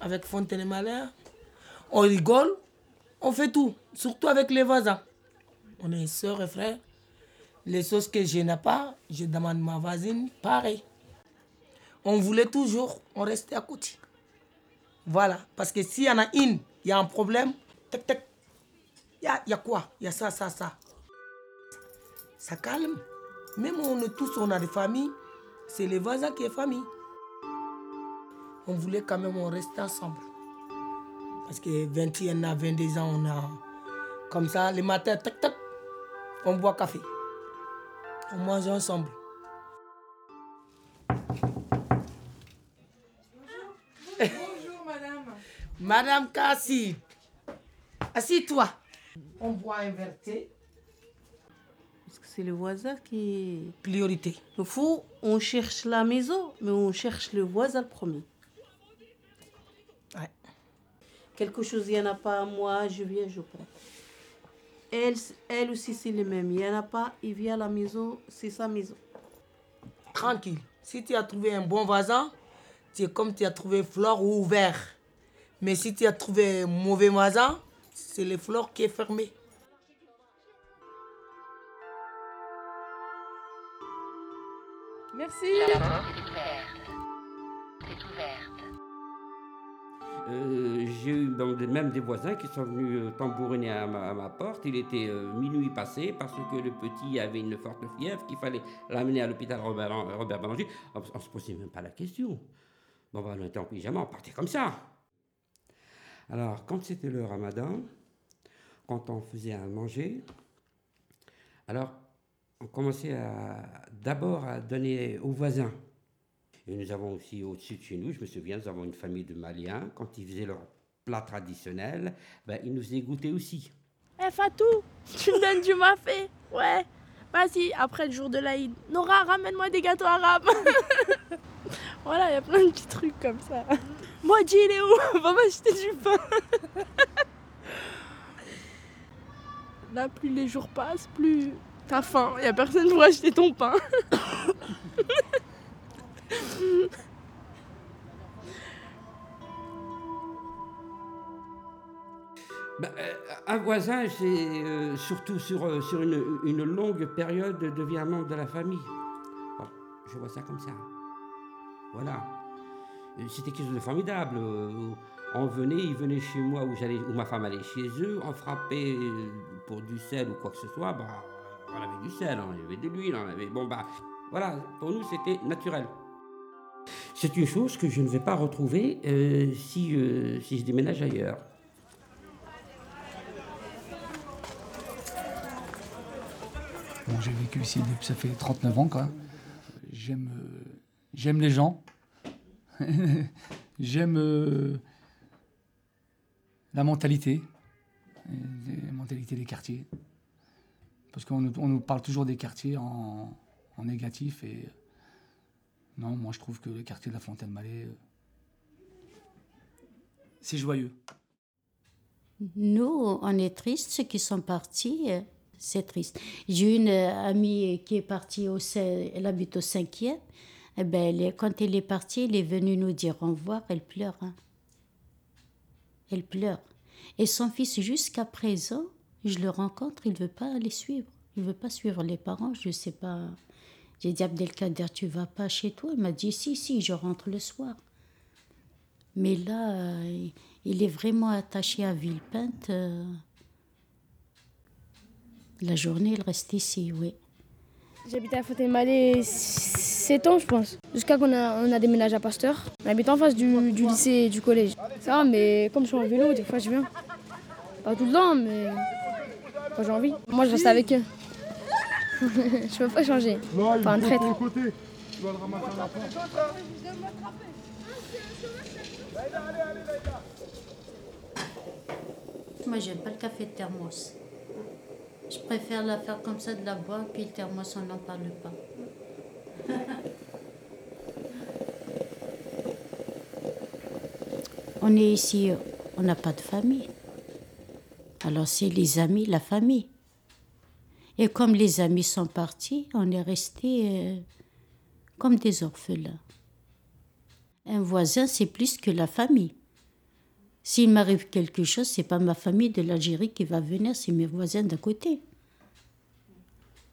avec Fontaine Malheur. On rigole, on fait tout, surtout avec les voisins. On est sœurs et frères. Les choses que je n'ai pas, je demande ma voisine, pareil. On voulait toujours, on restait à côté. Voilà, parce que s'il y en a une, il y a un problème, tac, tac. Il y a, y a quoi? Il y a ça, ça, ça. Ça calme. Même on est tous, on a des familles, c'est les voisins qui est famille. On voulait quand même on rester ensemble. Parce que 21 à 22 ans, on a comme ça, les matins, tac, tac, on boit café. On mange ensemble. Bonjour madame. Madame Cassie, assis-toi. On boit un verre de thé. Parce que c'est le voisin qui. Priorité. Il faut, on cherche la maison, mais on cherche le voisin le premier. Ouais. Quelque chose, il n'y en a pas, moi, je viens, je prends. Elle, elle aussi, c'est le même. Il n'y en a pas, il vient à la maison, c'est sa maison. Tranquille. Si tu as trouvé un bon voisin, c'est comme tu as trouvé fleur ou vert. Mais si tu as trouvé un mauvais voisin, c'est les fleurs qui est fermée. Merci. Euh, J'ai eu même des voisins qui sont venus euh, tambouriner à ma, porte. Il était euh, minuit passé parce que le petit avait une forte fièvre qu'il fallait l'amener à l'hôpital Robert, Ballanger. On, ne se posait même pas la question. Bon, bah, on était en pyjama, on partait comme ça. Alors, quand c'était le ramadan, quand on faisait à manger, alors on commençait d'abord à donner aux voisins. Et nous avons aussi au-dessus de chez nous, je me souviens, nous avons une famille de Maliens. Quand ils faisaient leur plat traditionnel, ben, ils nous faisaient goûter aussi. Eh Fatou, tu me donnes du mafé Ouais. Vas-y, après le jour de l'Aïd. Nora, ramène-moi des gâteaux arabes. voilà, il y a plein de petits trucs comme ça. Moi, G, il est où? Va m'acheter du pain. Là, plus les jours passent, plus t'as faim. Il y a personne pour acheter ton pain. Euh, un voisin, c'est euh, surtout sur, euh, sur une, une longue période devient membre de la famille. Je vois ça comme ça. Voilà. Euh, C'était quelque chose de formidable. Euh, On venait, ils venaient chez moi où, où ma femme allait chez eux, on frappait euh, pour du sel ou quoi que ce soit. Bah, on avait du sel, on avait de l'huile. Bon, bah, voilà, pour nous, c'était naturel. C'est une chose que je ne vais pas retrouver euh, si, euh, si je déménage ailleurs. J'ai vécu ici depuis, ça fait 39 ans, euh, j'aime les gens. j'aime la mentalité, la mentalité des quartiers. Parce qu'on nous, parle toujours des quartiers en, en négatif et non, moi je trouve que le quartier de la Fontaine-Malais, euh, c'est joyeux. Nous, on est tristes, ceux qui sont partis, euh, c'est triste. J'ai une euh, amie qui est partie, au, elle habite au cinquième. Eh ben, quand elle est partie, elle est venue nous dire au revoir, elle pleure. hein. Elle pleure. Et son fils, jusqu'à présent, je le rencontre, il ne veut pas les suivre. Il ne veut pas suivre les parents, je ne sais pas. J'ai dit, Abdelkader, tu vas pas chez toi? Il m'a dit, si, si, je rentre le soir. Mais là, euh, il est vraiment attaché à Villepinte. euh. La journée, il reste ici, oui. J'habitais à Fontaine-Malais 7 ans, je pense. Jusqu'à qu'on a, déménagé à Pasteur. On habite en face du, du lycée et du collège. Ça va, mais comme je suis en vélo, des fois je viens. Pas tout le temps, mais quand j'ai envie. Moi, je reste avec eux. Je peux pas changer. Pas un traître. Moi, j'aime pas le café de thermos. Je préfère la faire comme ça, de la boire, puis le thermos, on n'en parle pas. on est ici, on n'a pas de famille. Alors, c'est les amis, la famille. Et comme les amis sont partis, on est restés comme des orphelins. Un voisin, c'est plus que la famille. S'il m'arrive quelque chose, c'est pas ma famille de l'Algérie qui va venir, c'est mes voisins d'à côté.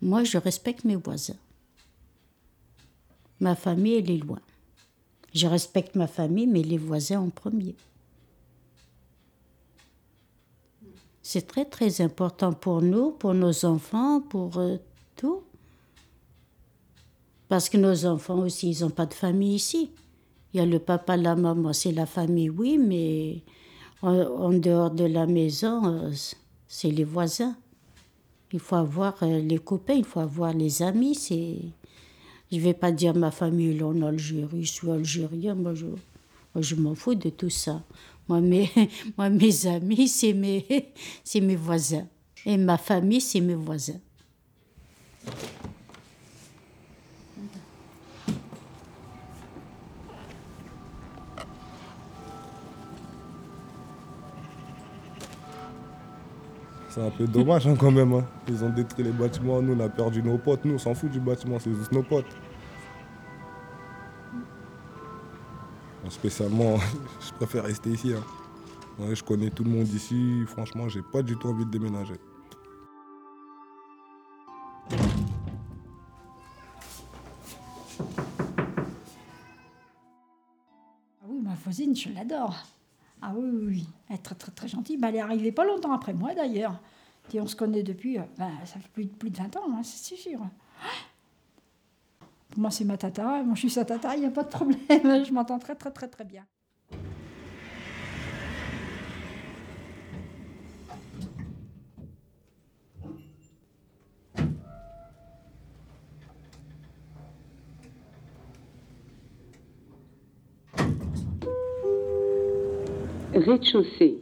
Moi, je respecte mes voisins. Ma famille, elle est loin. Je respecte ma famille, mais les voisins en premier. C'est très très important pour nous, pour nos enfants, pour euh, tout. Parce que nos enfants aussi, ils n'ont pas de famille ici. Il y a le papa, la maman, c'est la famille, oui, mais en, dehors de la maison, euh, c'est les voisins. Il faut avoir euh, les copains, il faut avoir les amis. C'est, je vais pas dire ma famille en Algérie, je suis algérien. Moi, je, je m'en fous de tout ça. Moi, mes, moi, mes amis, c'est mes, mes voisins. Et ma famille, c'est mes voisins. C'est un peu dommage hein, quand même. hein. Ils ont détruit les bâtiments, nous on a perdu nos potes. Nous on s'en fout du bâtiment, c'est juste nos potes. Spécialement, je préfère rester ici. hein. Je connais tout le monde ici. Franchement, j'ai pas du tout envie de déménager. Ah oui, ma voisine, je l'adore. Ah oui, oui, oui. Elle est très, très, très gentille. Elle est arrivée pas longtemps après moi, d'ailleurs. Et on se connaît depuis, euh, ben, ça fait plus, de 20 ans, hein, c'est sûr. Moi, c'est ma tata. Moi, je suis sa tata, il n'y a pas de problème. Je m'entends très, très, très, très bien. Rez-de-chaussée.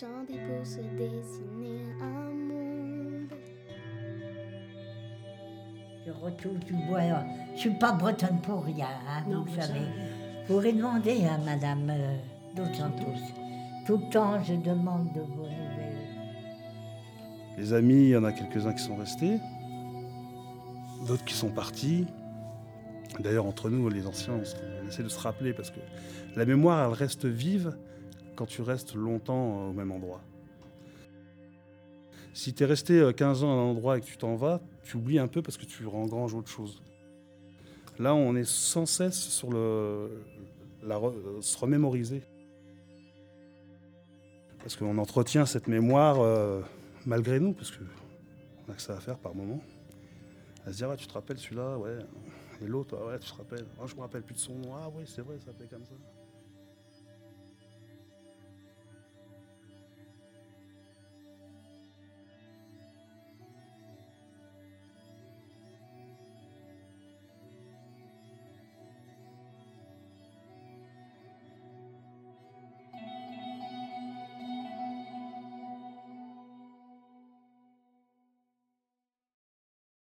Chanter, pour se dessiner un monde. Je retrouve du bois. Je suis pas bretonne pour rien, hein, vous le savez. Vous pourrez demander à Madame euh, Dos Santos. Tout le temps, je demande de vos nouvelles. Les amis, il y en a quelques-uns qui sont restés, d'autres qui sont partis. D'ailleurs, entre nous, les anciens, on essaie de se rappeler parce que la mémoire, elle reste vive quand tu restes longtemps euh, au même endroit. Si tu es resté euh, 15 ans à un endroit et que tu t'en vas, tu oublies un peu parce que tu engranges autre chose. Là, on est sans cesse sur le, euh, se remémoriser. Parce qu'on entretient cette mémoire euh, malgré nous, parce qu'on a que ça à faire par moment. À se dire, ah, tu te rappelles celui-là, ouais. Et l'autre, ah ouais, tu te rappelles. Ah, je me rappelle plus de son nom. Ah oui, c'est vrai, ça s'appelait comme ça.